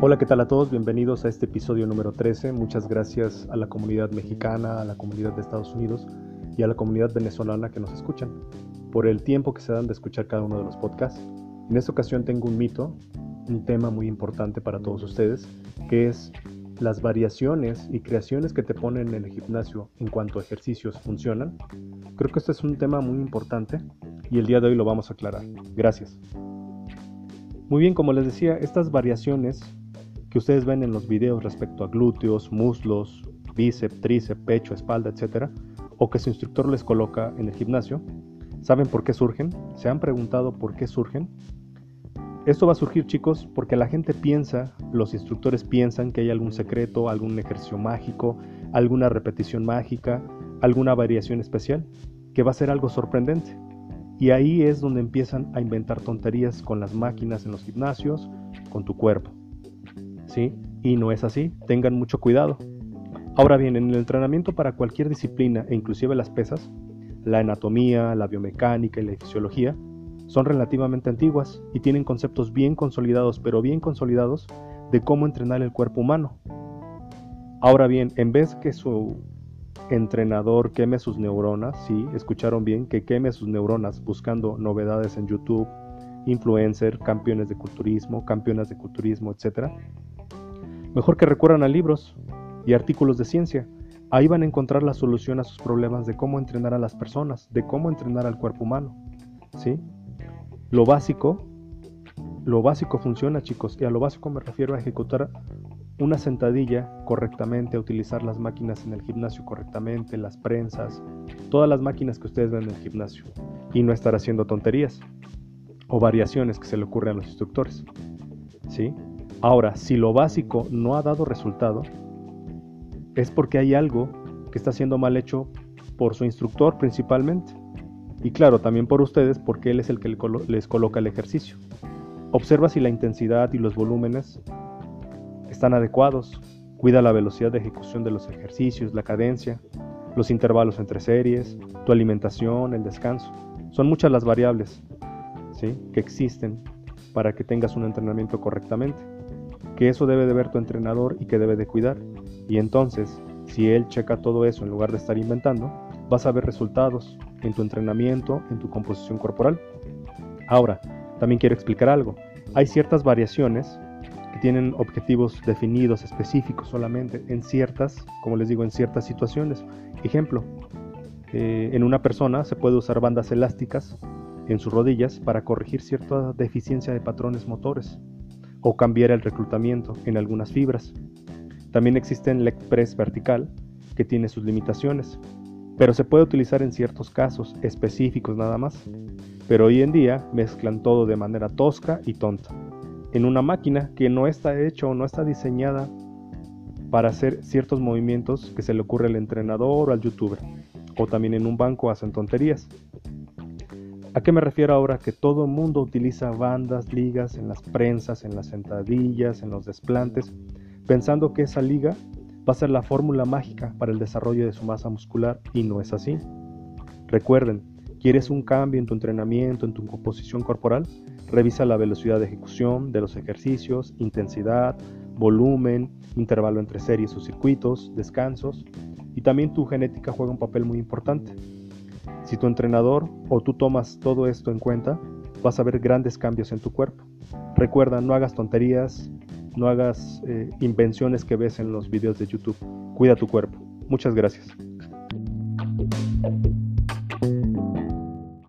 Hola, ¿qué tal a todos? Bienvenidos a este episodio número 13. Muchas gracias a la comunidad mexicana, a la comunidad de Estados Unidos y a la comunidad venezolana que nos escuchan por el tiempo que se dan de escuchar cada uno de los podcasts. En esta ocasión tengo un mito, un tema muy importante para todos ustedes, que es las variaciones y creaciones que te ponen en el gimnasio en cuanto a ejercicios funcionan. Creo que este es un tema muy importante y el día de hoy lo vamos a aclarar. Gracias. Muy bien, como les decía, estas variaciones que ustedes ven en los videos respecto a glúteos, muslos, bíceps, tríceps, pecho, espalda, etc., o que su instructor les coloca en el gimnasio, ¿saben por qué surgen? ¿Se han preguntado por qué surgen? Esto va a surgir chicos porque la gente piensa, los instructores piensan que hay algún secreto, algún ejercicio mágico, alguna repetición mágica, alguna variación especial, que va a ser algo sorprendente. Y ahí es donde empiezan a inventar tonterías con las máquinas en los gimnasios, con tu cuerpo. Y no es así, tengan mucho cuidado. Ahora bien, en el entrenamiento para cualquier disciplina e inclusive las pesas, la anatomía, la biomecánica y la fisiología son relativamente antiguas y tienen conceptos bien consolidados, pero bien consolidados, de cómo entrenar el cuerpo humano. Ahora bien, en vez que su entrenador queme sus neuronas, sí, escucharon bien, que queme sus neuronas buscando novedades en YouTube, influencer, campeones de culturismo, campeonas de culturismo, etc. Mejor que recurran a libros y artículos de ciencia. Ahí van a encontrar la solución a sus problemas de cómo entrenar a las personas, de cómo entrenar al cuerpo humano. ¿Sí? Lo básico, lo básico funciona, chicos, y a lo básico me refiero a ejecutar una sentadilla correctamente, a utilizar las máquinas en el gimnasio correctamente, las prensas, todas las máquinas que ustedes ven en el gimnasio, y no estar haciendo tonterías o variaciones que se le ocurren a los instructores. ¿Sí? Ahora, si lo básico no ha dado resultado, es porque hay algo que está siendo mal hecho por su instructor principalmente. Y claro, también por ustedes porque Él es el que les coloca el ejercicio. Observa si la intensidad y los volúmenes están adecuados. Cuida la velocidad de ejecución de los ejercicios, la cadencia, los intervalos entre series, tu alimentación, el descanso. Son muchas las variables ¿sí? que existen para que tengas un entrenamiento correctamente. Que eso debe de ver tu entrenador y que debe de cuidar. Y entonces, si él checa todo eso en lugar de estar inventando, vas a ver resultados en tu entrenamiento, en tu composición corporal. Ahora, también quiero explicar algo. Hay ciertas variaciones que tienen objetivos definidos, específicos solamente, en ciertas, como les digo, en ciertas situaciones. Ejemplo, eh, en una persona se puede usar bandas elásticas en sus rodillas para corregir cierta deficiencia de patrones motores o cambiar el reclutamiento en algunas fibras. También existe el leg press vertical, que tiene sus limitaciones, pero se puede utilizar en ciertos casos específicos nada más. Pero hoy en día mezclan todo de manera tosca y tonta, en una máquina que no está hecha o no está diseñada para hacer ciertos movimientos que se le ocurre al entrenador o al youtuber, o también en un banco hacen tonterías. ¿A qué me refiero ahora? Que todo el mundo utiliza bandas, ligas en las prensas, en las sentadillas, en los desplantes, pensando que esa liga va a ser la fórmula mágica para el desarrollo de su masa muscular y no es así. Recuerden, ¿quieres un cambio en tu entrenamiento, en tu composición corporal? Revisa la velocidad de ejecución de los ejercicios, intensidad, volumen, intervalo entre series o circuitos, descansos y también tu genética juega un papel muy importante. Si tu entrenador o tú tomas todo esto en cuenta, vas a ver grandes cambios en tu cuerpo. Recuerda, no hagas tonterías, no hagas eh, invenciones que ves en los videos de YouTube. Cuida tu cuerpo. Muchas gracias.